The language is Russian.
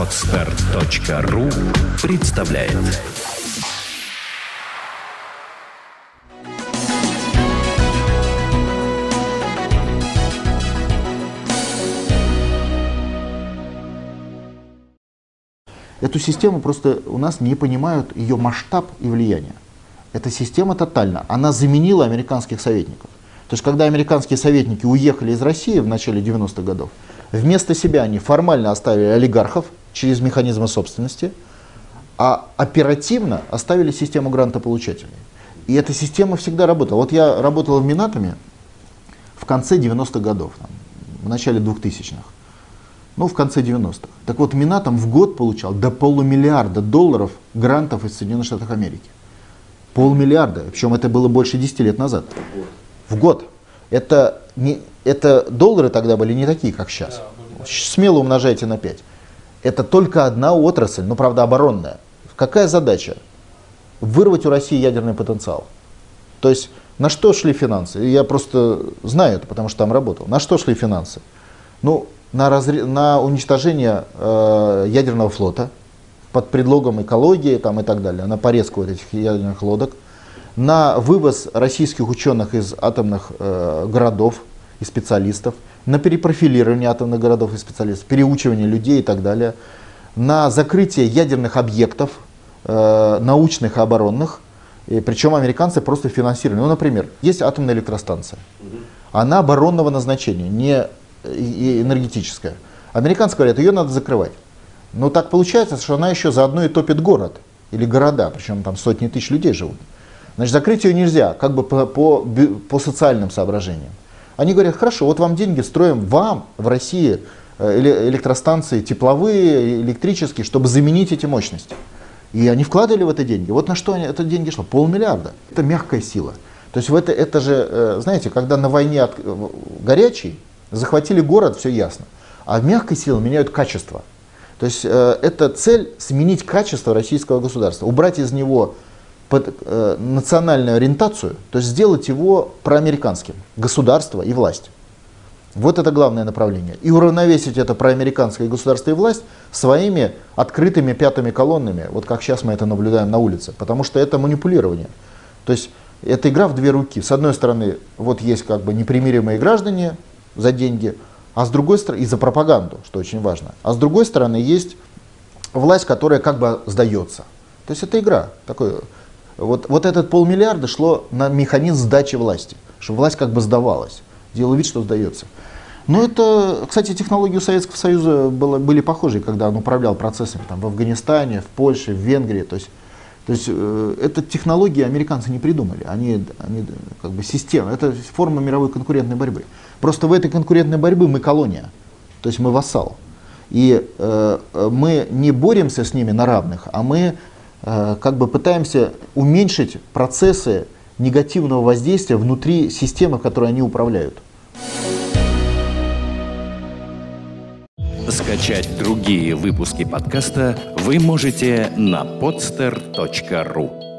Отстар.ру представляет Эту систему просто у нас не понимают ее масштаб и влияние. Эта система тотальна. Она заменила американских советников. То есть, когда американские советники уехали из России в начале 90-х годов, вместо себя они формально оставили олигархов через механизмы собственности, а оперативно оставили систему грантополучателей. И эта система всегда работала. Вот я работал в Минатоме в конце 90-х годов, там, в начале 2000-х. Ну, в конце 90-х. Так вот, Минатом в год получал до полумиллиарда долларов грантов из Соединенных Штатов Америки. Полмиллиарда. Причем это было больше 10 лет назад. В год. Это, не, это доллары тогда были не такие, как сейчас. Смело умножайте на 5. Это только одна отрасль, но правда оборонная. Какая задача? Вырвать у России ядерный потенциал. То есть на что шли финансы? Я просто знаю это, потому что там работал. На что шли финансы? Ну, на, разре... на уничтожение э, ядерного флота под предлогом экологии там, и так далее, на порезку вот этих ядерных лодок, на вывоз российских ученых из атомных э, городов и специалистов, на перепрофилирование атомных городов и специалистов, переучивание людей и так далее, на закрытие ядерных объектов, э, научных и оборонных, и причем американцы просто финансировали. Ну, например, есть атомная электростанция. Она оборонного назначения, не энергетическая. Американцы говорят, ее надо закрывать. Но так получается, что она еще заодно и топит город или города, причем там сотни тысяч людей живут. Значит, закрыть ее нельзя, как бы по, по, по социальным соображениям. Они говорят, хорошо, вот вам деньги, строим вам в России э, электростанции тепловые, электрические, чтобы заменить эти мощности. И они вкладывали в это деньги. Вот на что они, это деньги шло? Полмиллиарда. Это мягкая сила. То есть в это, это же, э, знаете, когда на войне от, горячий, захватили город, все ясно. А мягкой силой меняют качество. То есть э, это цель сменить качество российского государства, убрать из него под, э, национальную ориентацию, то есть сделать его проамериканским, государство и власть. Вот это главное направление. И уравновесить это проамериканское государство и власть своими открытыми пятыми колоннами, вот как сейчас мы это наблюдаем на улице, потому что это манипулирование. То есть это игра в две руки. С одной стороны, вот есть как бы непримиримые граждане за деньги, а с другой стороны, и за пропаганду, что очень важно. А с другой стороны, есть власть, которая как бы сдается. То есть это игра. Такой, вот, вот этот полмиллиарда шло на механизм сдачи власти, чтобы власть как бы сдавалась, делала вид, что сдается. Но это, кстати, технологии у Советского Союза было, были похожи, когда он управлял процессами там, в Афганистане, в Польше, в Венгрии. То есть то есть э, это технологии американцы не придумали, они, они как бы система, это форма мировой конкурентной борьбы. Просто в этой конкурентной борьбе мы колония, то есть мы вассал. И э, мы не боремся с ними на равных, а мы э, как бы пытаемся уменьшить процессы негативного воздействия внутри системы, которой они управляют. Скачать другие выпуски подкаста вы можете на podster.ru